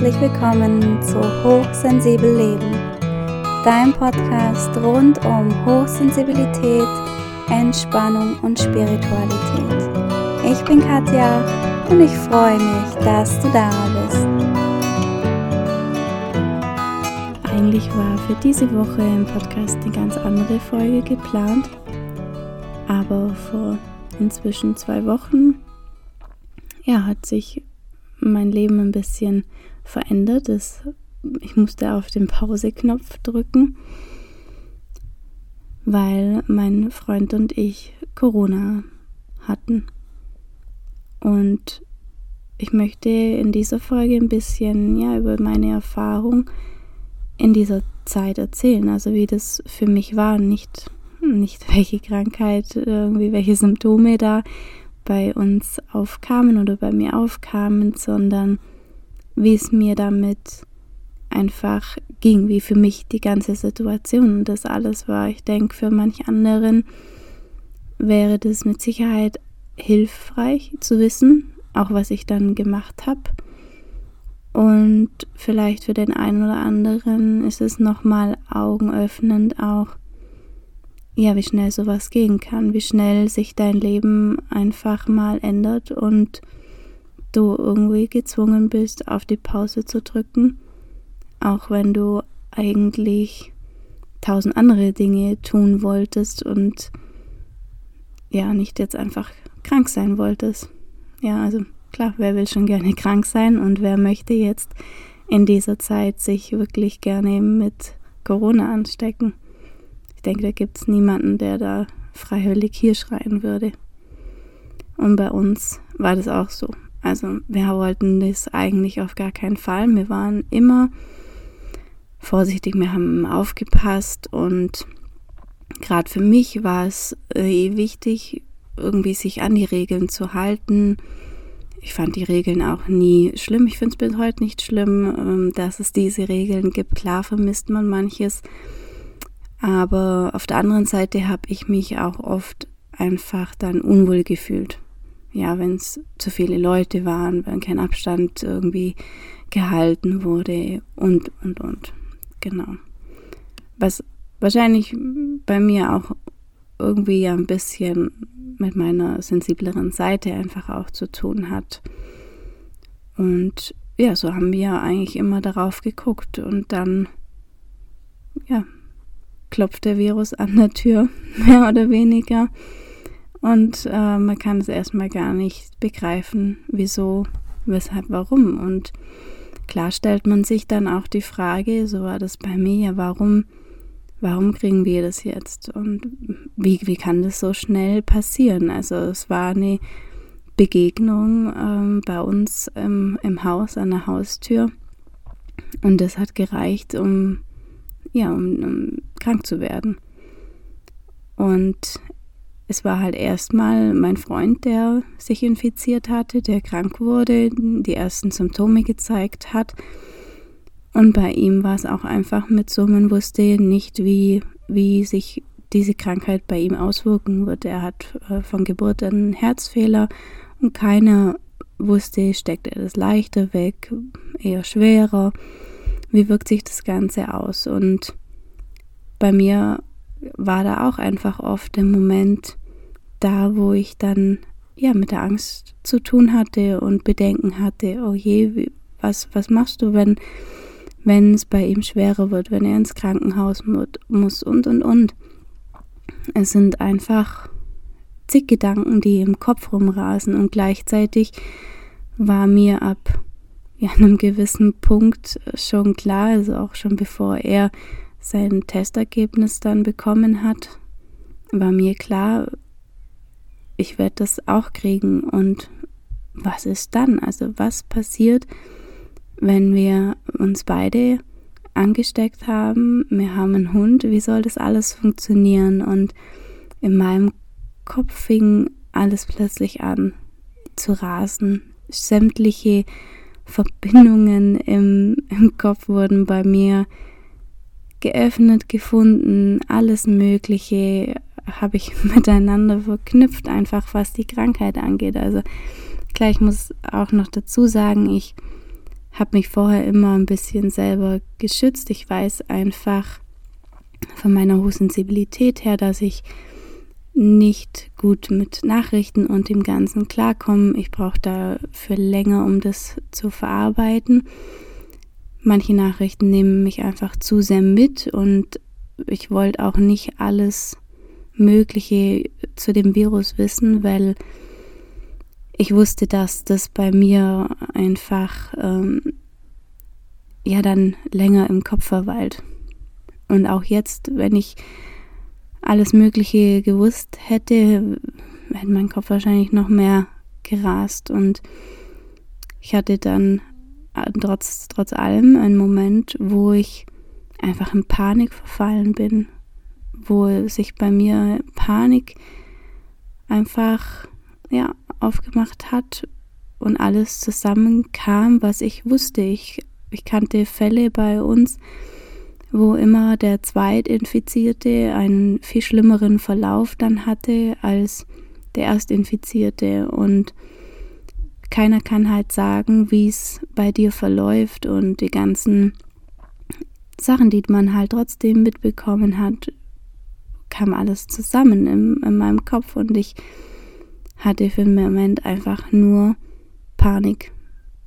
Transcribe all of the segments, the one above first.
herzlich willkommen zu Hochsensibel Leben, dein Podcast rund um Hochsensibilität, Entspannung und Spiritualität. Ich bin Katja und ich freue mich, dass du da bist. Eigentlich war für diese Woche im Podcast eine ganz andere Folge geplant, aber vor inzwischen zwei Wochen ja, hat sich mein Leben ein bisschen verändert. Es, ich musste auf den Pause-Knopf drücken, weil mein Freund und ich Corona hatten. Und ich möchte in dieser Folge ein bisschen ja, über meine Erfahrung in dieser Zeit erzählen. Also wie das für mich war, nicht, nicht welche Krankheit, irgendwie welche Symptome da bei uns aufkamen oder bei mir aufkamen, sondern wie es mir damit einfach ging, wie für mich die ganze Situation und das alles war. Ich denke, für manch anderen wäre das mit Sicherheit hilfreich zu wissen, auch was ich dann gemacht habe. Und vielleicht für den einen oder anderen ist es nochmal augenöffnend auch, ja, wie schnell sowas gehen kann, wie schnell sich dein Leben einfach mal ändert und du irgendwie gezwungen bist, auf die Pause zu drücken, auch wenn du eigentlich tausend andere Dinge tun wolltest und ja, nicht jetzt einfach krank sein wolltest. Ja, also klar, wer will schon gerne krank sein und wer möchte jetzt in dieser Zeit sich wirklich gerne mit Corona anstecken? Ich denke, da gibt es niemanden, der da freiwillig hier schreien würde. Und bei uns war das auch so. Also wir wollten das eigentlich auf gar keinen Fall. Wir waren immer vorsichtig, wir haben aufgepasst und gerade für mich war es äh, wichtig, irgendwie sich an die Regeln zu halten. Ich fand die Regeln auch nie schlimm. Ich finde es bis heute nicht schlimm, ähm, dass es diese Regeln gibt. Klar vermisst man manches, aber auf der anderen Seite habe ich mich auch oft einfach dann unwohl gefühlt. Ja, wenn es zu viele Leute waren, wenn kein Abstand irgendwie gehalten wurde und, und, und. Genau. Was wahrscheinlich bei mir auch irgendwie ja ein bisschen mit meiner sensibleren Seite einfach auch zu tun hat. Und ja, so haben wir eigentlich immer darauf geguckt und dann, ja, klopft der Virus an der Tür, mehr oder weniger. Und äh, man kann es erstmal gar nicht begreifen, wieso, weshalb, warum. Und klar stellt man sich dann auch die Frage, so war das bei mir, ja, warum, warum kriegen wir das jetzt? Und wie, wie kann das so schnell passieren? Also es war eine Begegnung ähm, bei uns im, im Haus an der Haustür. Und das hat gereicht, um ja, um, um krank zu werden. Und es war halt erstmal mein Freund, der sich infiziert hatte, der krank wurde, die ersten Symptome gezeigt hat. Und bei ihm war es auch einfach mit so, man wusste nicht, wie, wie sich diese Krankheit bei ihm auswirken wird. Er hat äh, von Geburt einen Herzfehler und keiner wusste, steckt er das leichter weg, eher schwerer wie wirkt sich das Ganze aus? Und bei mir war da auch einfach oft der Moment da, wo ich dann ja mit der Angst zu tun hatte und Bedenken hatte, oh je, was, was machst du, wenn, es bei ihm schwerer wird, wenn er ins Krankenhaus muss und und und. Es sind einfach zig Gedanken, die im Kopf rumrasen und gleichzeitig war mir ab ja, einem gewissen Punkt schon klar, also auch schon bevor er sein Testergebnis dann bekommen hat, war mir klar, ich werde das auch kriegen. Und was ist dann? Also was passiert, wenn wir uns beide angesteckt haben? Wir haben einen Hund. Wie soll das alles funktionieren? Und in meinem Kopf fing alles plötzlich an zu rasen. Sämtliche Verbindungen im, im Kopf wurden bei mir geöffnet, gefunden, alles Mögliche habe ich miteinander verknüpft, einfach was die Krankheit angeht. Also gleich muss auch noch dazu sagen, ich habe mich vorher immer ein bisschen selber geschützt. Ich weiß einfach von meiner hohen Sensibilität her, dass ich nicht gut mit Nachrichten und dem Ganzen klarkomme. Ich brauche dafür länger, um das zu verarbeiten. Manche Nachrichten nehmen mich einfach zu sehr mit und ich wollte auch nicht alles Mögliche zu dem Virus wissen, weil ich wusste, dass das bei mir einfach ähm, ja dann länger im Kopf verweilt. Und auch jetzt, wenn ich alles Mögliche gewusst hätte, hätte mein Kopf wahrscheinlich noch mehr gerast. Und ich hatte dann äh, trotz, trotz allem einen Moment, wo ich einfach in Panik verfallen bin, wo sich bei mir Panik einfach ja aufgemacht hat und alles zusammenkam, was ich wusste. Ich, ich kannte Fälle bei uns, wo immer der Zweitinfizierte einen viel schlimmeren Verlauf dann hatte als der Erstinfizierte und keiner kann halt sagen, wie es bei dir verläuft und die ganzen Sachen, die man halt trotzdem mitbekommen hat, kam alles zusammen in, in meinem Kopf und ich hatte für den Moment einfach nur Panik,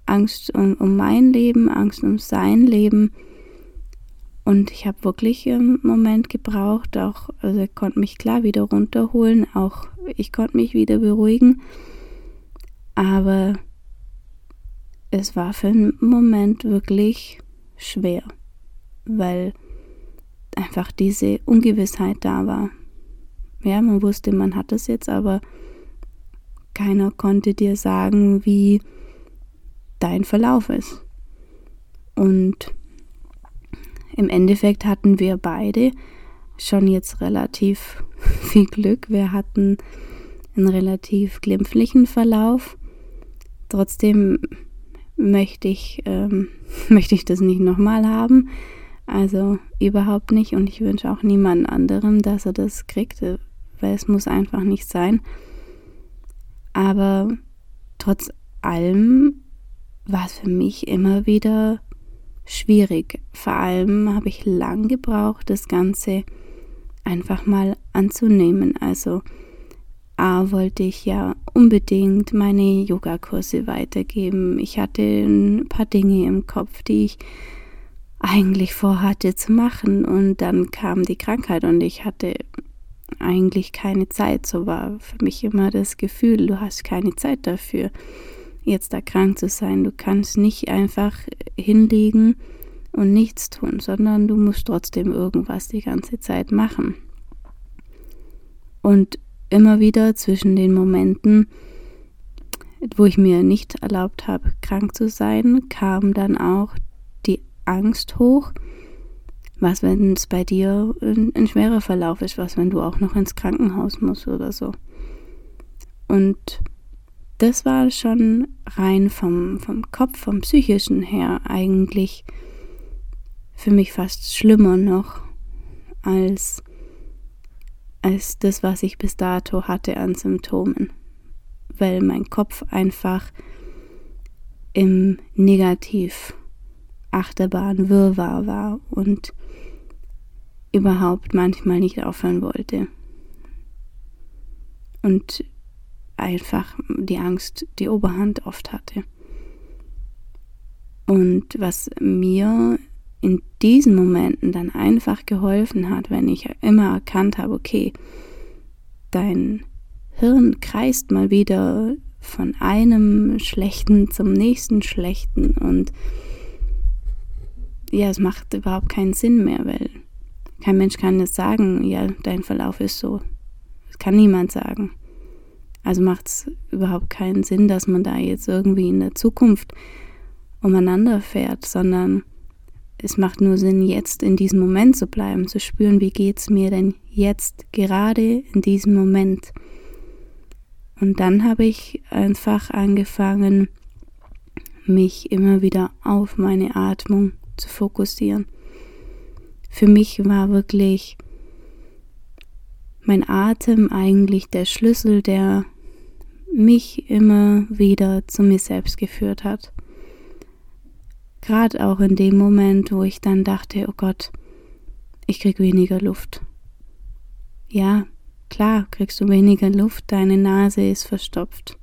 Angst um, um mein Leben, Angst um sein Leben und ich habe wirklich einen Moment gebraucht, auch, also er konnte mich klar wieder runterholen, auch ich konnte mich wieder beruhigen. Aber es war für einen Moment wirklich schwer, weil einfach diese Ungewissheit da war. Ja, man wusste, man hat es jetzt, aber keiner konnte dir sagen, wie dein Verlauf ist. Und im Endeffekt hatten wir beide schon jetzt relativ viel Glück. Wir hatten einen relativ glimpflichen Verlauf. Trotzdem möchte ich, ähm, möchte ich das nicht nochmal haben. Also überhaupt nicht. Und ich wünsche auch niemand anderem, dass er das kriegt, weil es muss einfach nicht sein. Aber trotz allem war es für mich immer wieder schwierig. Vor allem habe ich lang gebraucht, das Ganze einfach mal anzunehmen. Also A wollte ich ja unbedingt meine Yogakurse weitergeben. Ich hatte ein paar Dinge im Kopf, die ich eigentlich vorhatte zu machen und dann kam die Krankheit und ich hatte eigentlich keine Zeit. So war für mich immer das Gefühl, du hast keine Zeit dafür jetzt da krank zu sein. Du kannst nicht einfach hinlegen und nichts tun, sondern du musst trotzdem irgendwas die ganze Zeit machen. Und immer wieder zwischen den Momenten, wo ich mir nicht erlaubt habe, krank zu sein, kam dann auch Angst hoch, was, wenn es bei dir ein, schwerer Verlauf ist, was, wenn du auch noch ins Krankenhaus musst oder so. Und das war schon rein vom, vom Kopf, vom psychischen her eigentlich für mich fast schlimmer noch als, als das, was ich bis dato hatte an Symptomen, weil mein Kopf einfach im Negativ Achterbahn Wirrwarr war und überhaupt manchmal nicht aufhören wollte. Und einfach die Angst die Oberhand oft hatte. Und was mir in diesen Momenten dann einfach geholfen hat, wenn ich immer erkannt habe, okay, dein Hirn kreist mal wieder von einem Schlechten zum nächsten Schlechten und ja, es macht überhaupt keinen Sinn mehr, weil kein Mensch kann jetzt sagen, ja, dein Verlauf ist so. Das kann niemand sagen. Also macht es überhaupt keinen Sinn, dass man da jetzt irgendwie in der Zukunft umeinander fährt, sondern es macht nur Sinn, jetzt in diesem Moment zu bleiben, zu spüren, wie geht es mir denn jetzt gerade in diesem Moment. Und dann habe ich einfach angefangen, mich immer wieder auf meine Atmung zu fokussieren. Für mich war wirklich mein Atem eigentlich der Schlüssel, der mich immer wieder zu mir selbst geführt hat. gerade auch in dem Moment, wo ich dann dachte, oh Gott, ich krieg weniger Luft. Ja, klar, kriegst du weniger Luft, deine Nase ist verstopft.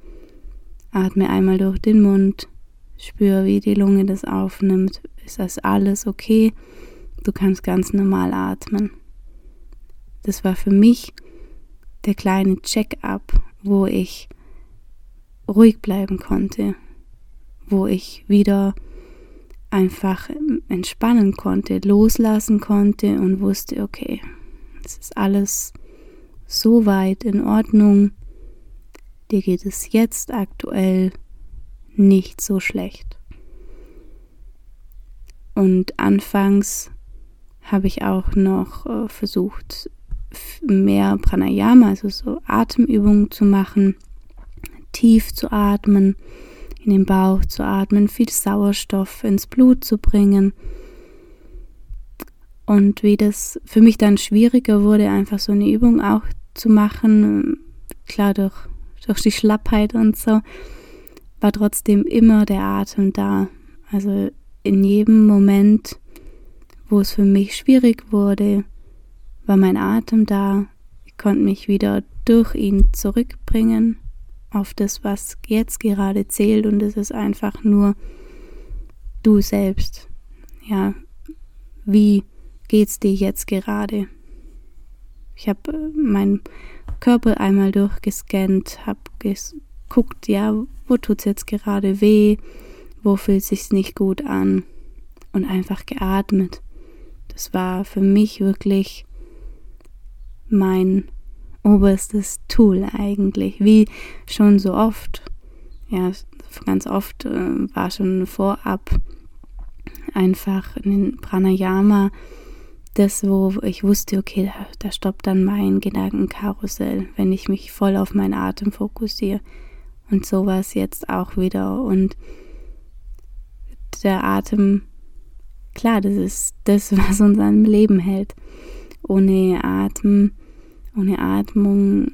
Atme einmal durch den Mund, spür, wie die Lunge das aufnimmt. Ist das alles okay? Du kannst ganz normal atmen. Das war für mich der kleine Check-up, wo ich ruhig bleiben konnte, wo ich wieder einfach entspannen konnte, loslassen konnte und wusste, okay, es ist alles so weit in Ordnung, dir geht es jetzt aktuell nicht so schlecht. Und anfangs habe ich auch noch äh, versucht, mehr Pranayama, also so Atemübungen zu machen, tief zu atmen, in den Bauch zu atmen, viel Sauerstoff ins Blut zu bringen. Und wie das für mich dann schwieriger wurde, einfach so eine Übung auch zu machen, klar durch, durch die Schlappheit und so, war trotzdem immer der Atem da. Also in jedem Moment, wo es für mich schwierig wurde, war mein Atem da. Ich konnte mich wieder durch ihn zurückbringen auf das, was jetzt gerade zählt und es ist einfach nur du selbst. Ja, wie geht's dir jetzt gerade? Ich habe äh, meinen Körper einmal durchgescannt, habe geguckt, ja, wo tut's jetzt gerade weh, wo fühlt sich's nicht gut an und einfach geatmet. Das war für mich wirklich mein oberstes Tool eigentlich, wie schon so oft. Ja, ganz oft äh, war schon vorab einfach in Pranayama das, wo ich wusste, okay, da, da stoppt dann mein Gedankenkarussell, wenn ich mich voll auf meinen Atem fokussiere. Und so war es jetzt auch wieder. Und der Atem, klar, das ist das, was uns am Leben hält. Ohne Atem ohne Atmung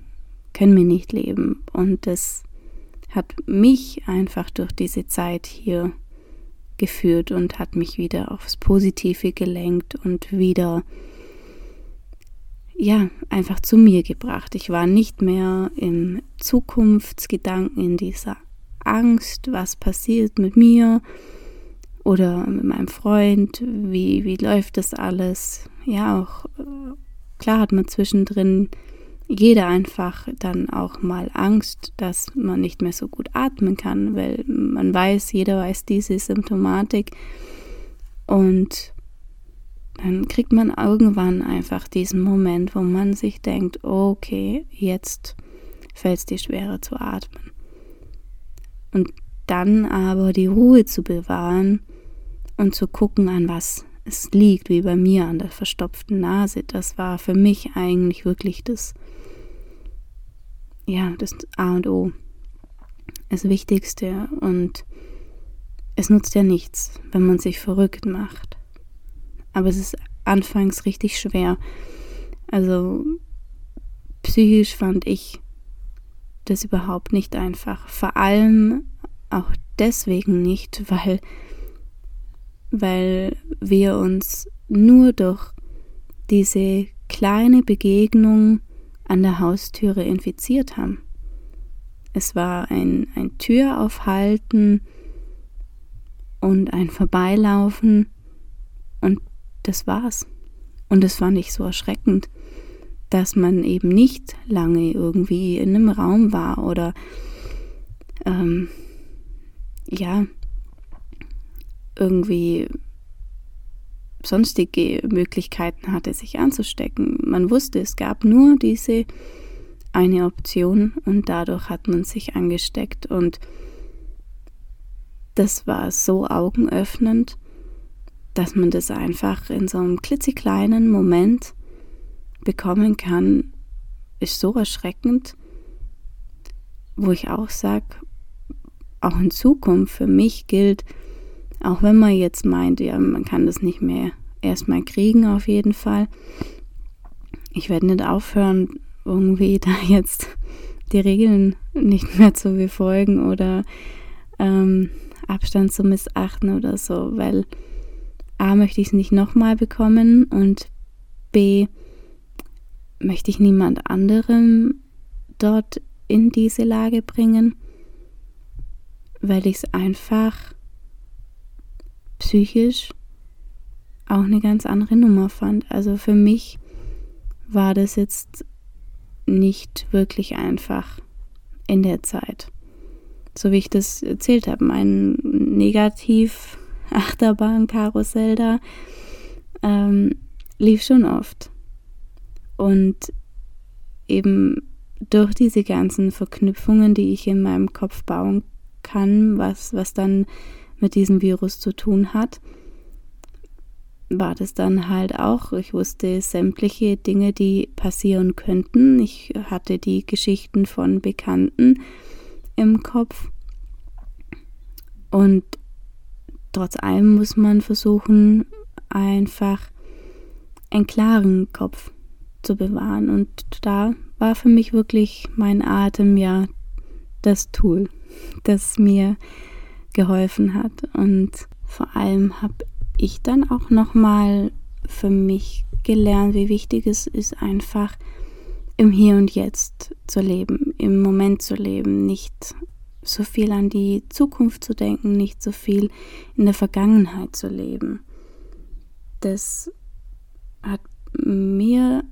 können wir nicht leben. Und das hat mich einfach durch diese Zeit hier geführt und hat mich wieder aufs Positive gelenkt und wieder ja, einfach zu mir gebracht. Ich war nicht mehr im Zukunftsgedanken, in dieser Angst, was passiert mit mir oder mit meinem Freund, wie, wie läuft das alles. Ja, auch Klar hat man zwischendrin jeder einfach dann auch mal Angst, dass man nicht mehr so gut atmen kann, weil man weiß, jeder weiß diese Symptomatik und dann kriegt man irgendwann einfach diesen Moment, wo man sich denkt, okay, jetzt fällt es dir schwerer zu atmen. Und dann aber die Ruhe zu bewahren und zu gucken, an was es liegt, wie bei mir an der verstopften Nase. Das war für mich eigentlich wirklich das, ja, das A und O, das Wichtigste. Und es nutzt ja nichts, wenn man sich verrückt macht. Aber es ist anfangs richtig schwer. Also psychisch fand ich das überhaupt nicht einfach. Vor allem auch deswegen nicht, weil weil wir uns nur durch diese kleine Begegnung an der Haustüre infiziert haben. Es war ein, ein Türaufhalten und ein Vorbeilaufen und das war's. Und es war nicht so erschreckend, dass man eben nicht lange irgendwie in einem Raum war oder ähm, ja, irgendwie sonstige Möglichkeiten hatte, sich anzustecken. Man wusste, es gab nur diese eine Option und dadurch hat man sich angesteckt und das war so augenöffnend, dass man das einfach in so einem klitzekleinen Moment bekommen kann, ist so erschreckend, wo ich auch sage, auch in Zukunft für mich gilt, auch wenn man jetzt meint, ja, man kann das nicht mehr erstmal kriegen, auf jeden Fall. Ich werde nicht aufhören, irgendwie da jetzt die Regeln nicht mehr zu befolgen oder ähm, Abstand zu missachten oder so, weil A möchte ich es nicht nochmal bekommen und B möchte ich niemand anderem dort in diese Lage bringen, weil ich es einfach psychisch auch eine ganz andere Nummer fand. Also für mich war das jetzt nicht wirklich einfach in der Zeit. So wie ich das erzählt habe, mein Negativ Achterbahn-Karussell da ähm, lief schon oft. Und eben durch diese ganzen Verknüpfungen, die ich in meinem Kopf bauen kann, was, was dann mit diesem Virus zu tun hat, war das dann halt auch. Ich wusste sämtliche Dinge, die passieren könnten. Ich hatte die Geschichten von Bekannten im Kopf. Und trotz allem muss man versuchen, einfach einen klaren Kopf zu bewahren. Und da war für mich wirklich mein Atem ja das Tool, das mir geholfen hat. Und vor allem habe ich dann auch nochmal für mich gelernt, wie wichtig es ist, einfach im Hier und Jetzt zu leben, im Moment zu leben, nicht so viel an die Zukunft zu denken, nicht so viel in der Vergangenheit zu leben. Das hat mir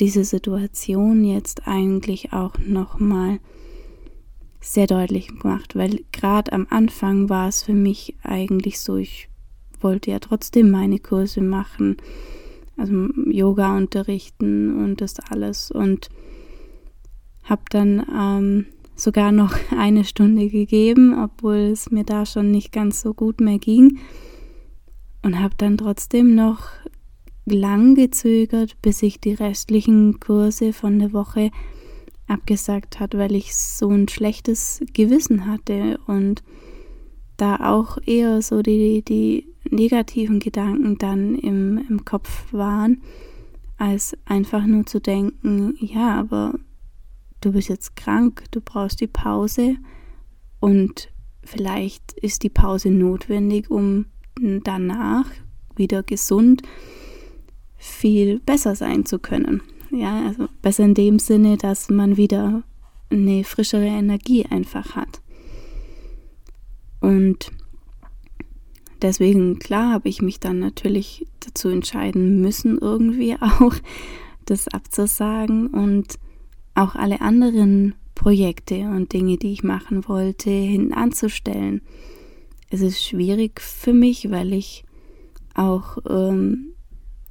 diese Situation jetzt eigentlich auch nochmal sehr deutlich gemacht, weil gerade am Anfang war es für mich eigentlich so, ich wollte ja trotzdem meine Kurse machen, also Yoga unterrichten und das alles und habe dann ähm, sogar noch eine Stunde gegeben, obwohl es mir da schon nicht ganz so gut mehr ging und habe dann trotzdem noch lang gezögert, bis ich die restlichen Kurse von der Woche abgesagt hat, weil ich so ein schlechtes Gewissen hatte und da auch eher so die, die negativen Gedanken dann im, im Kopf waren, als einfach nur zu denken, ja, aber du bist jetzt krank, du brauchst die Pause und vielleicht ist die Pause notwendig, um danach wieder gesund viel besser sein zu können. Ja, also besser in dem Sinne, dass man wieder eine frischere Energie einfach hat. Und deswegen, klar, habe ich mich dann natürlich dazu entscheiden müssen, irgendwie auch das abzusagen und auch alle anderen Projekte und Dinge, die ich machen wollte, hinten anzustellen. Es ist schwierig für mich, weil ich auch ähm,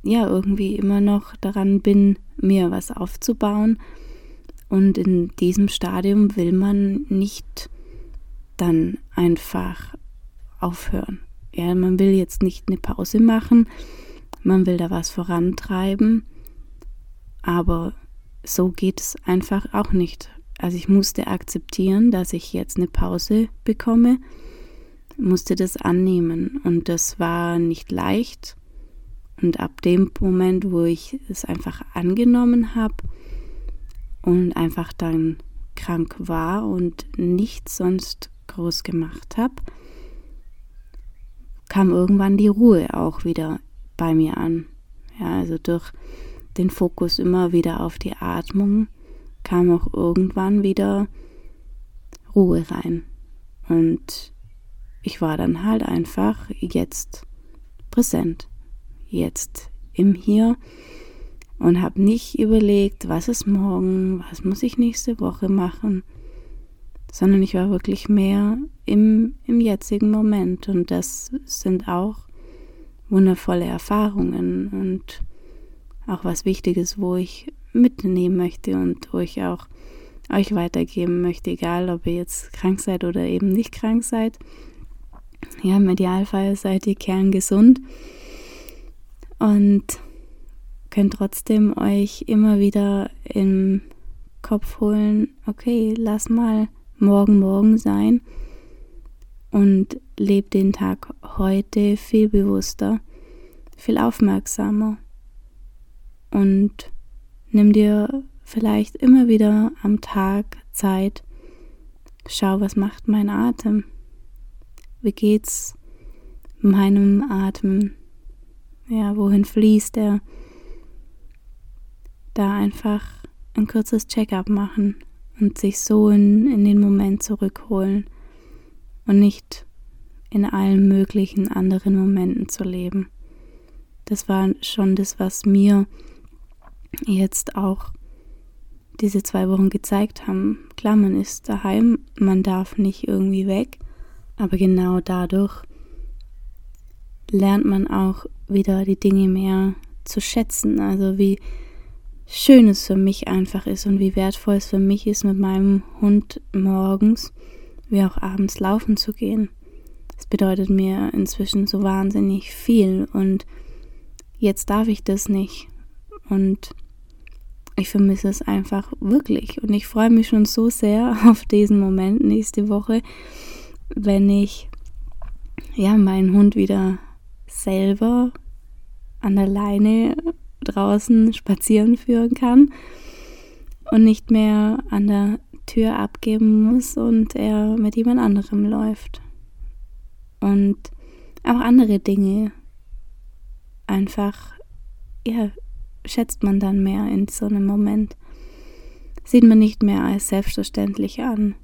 ja irgendwie immer noch daran bin, mir was aufzubauen. Und in diesem Stadium will man nicht dann einfach aufhören. Ja, man will jetzt nicht eine Pause machen, man will da was vorantreiben, aber so geht es einfach auch nicht. Also ich musste akzeptieren, dass ich jetzt eine Pause bekomme, musste das annehmen und das war nicht leicht. Und ab dem Moment, wo ich es einfach angenommen habe und einfach dann krank war und nichts sonst groß gemacht habe, kam irgendwann die Ruhe auch wieder bei mir an. Ja, also durch den Fokus immer wieder auf die Atmung kam auch irgendwann wieder Ruhe rein. Und ich war dann halt einfach jetzt präsent, jetzt im Hier und habe nicht überlegt, was ist morgen, was muss ich nächste Woche machen, sondern ich war wirklich mehr im, im jetzigen Moment und das sind auch wundervolle Erfahrungen und auch was Wichtiges, wo ich mitnehmen möchte und wo ich auch euch weitergeben möchte, egal ob ihr jetzt krank seid oder eben nicht krank seid. Ja, im Idealfall seid ihr kerngesund und könnt trotzdem euch immer wieder im Kopf holen, okay, lass mal morgen morgen sein und leb den Tag heute viel bewusster, viel aufmerksamer. Und nimm dir vielleicht immer wieder am Tag Zeit, schau, was macht mein Atem, Wie geht's meinem Atem? Ja, wohin fließt er? Da einfach ein kurzes Check-up machen und sich so in, in den Moment zurückholen und nicht in allen möglichen anderen Momenten zu leben. Das war schon das, was mir jetzt auch diese zwei Wochen gezeigt haben. Klar, man ist daheim, man darf nicht irgendwie weg, aber genau dadurch lernt man auch wieder die Dinge mehr zu schätzen. Also wie schön es für mich einfach ist und wie wertvoll es für mich ist, mit meinem Hund morgens wie auch abends laufen zu gehen. Das bedeutet mir inzwischen so wahnsinnig viel und jetzt darf ich das nicht. Und ich vermisse es einfach wirklich. Und ich freue mich schon so sehr auf diesen Moment nächste Woche, wenn ich ja meinen Hund wieder selber an der Leine draußen spazieren führen kann und nicht mehr an der Tür abgeben muss und er mit jemand anderem läuft. Und auch andere Dinge einfach, ja, schätzt man dann mehr in so einem Moment. Sieht man nicht mehr als selbstverständlich an.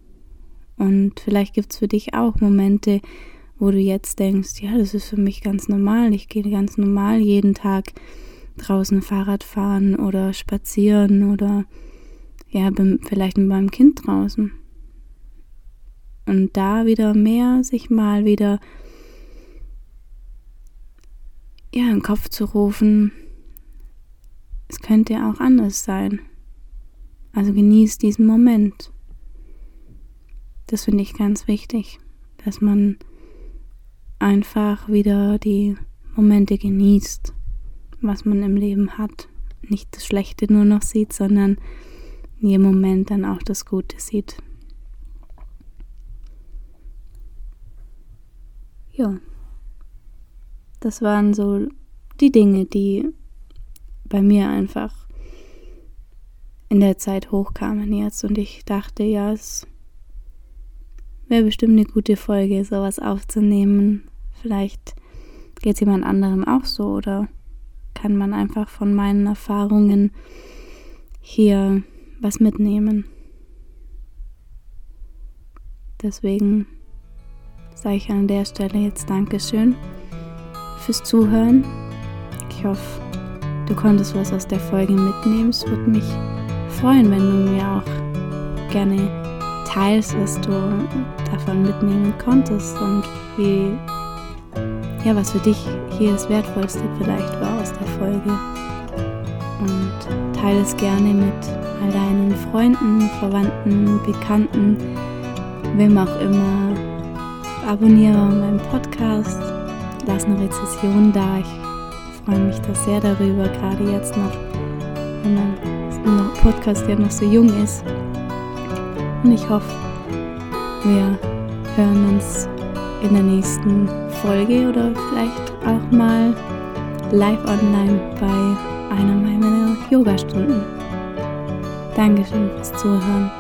Und vielleicht gibt es für dich auch Momente, wo du jetzt denkst, ja, das ist für mich ganz normal. Ich gehe ganz normal jeden Tag draußen Fahrrad fahren oder spazieren oder ja, vielleicht mit meinem Kind draußen. Und da wieder mehr sich mal wieder ja, in Kopf zu rufen, es könnte ja auch anders sein. Also genieß diesen Moment. Das finde ich ganz wichtig, dass man einfach wieder die Momente genießt, was man im Leben hat. Nicht das Schlechte nur noch sieht, sondern in jedem Moment dann auch das Gute sieht. Ja, das waren so die Dinge, die bei mir einfach in der Zeit hochkamen jetzt und ich dachte, ja, es wäre bestimmt eine gute Folge, sowas aufzunehmen. Vielleicht geht es jemand anderem auch so oder kann man einfach von meinen Erfahrungen hier was mitnehmen. Deswegen sage ich an der Stelle jetzt Dankeschön fürs Zuhören. Ich hoffe, du konntest was aus der Folge mitnehmen. Es würde mich freuen, wenn du mir auch gerne teilst, was du davon mitnehmen konntest und wie, ja, was für dich hier das Wertvollste vielleicht war aus der Folge. Und teile es gerne mit all deinen Freunden, Verwandten, Bekannten, wem auch immer. Abonniere meinen Podcast, lass eine Rezession da. Ich freue mich da sehr darüber, gerade jetzt noch, wenn mein Podcast ja noch so jung ist. Und ich hoffe, wir hören uns in der nächsten Folge oder vielleicht auch mal live online bei einer meiner Yoga-Stunden. Dankeschön fürs Zuhören.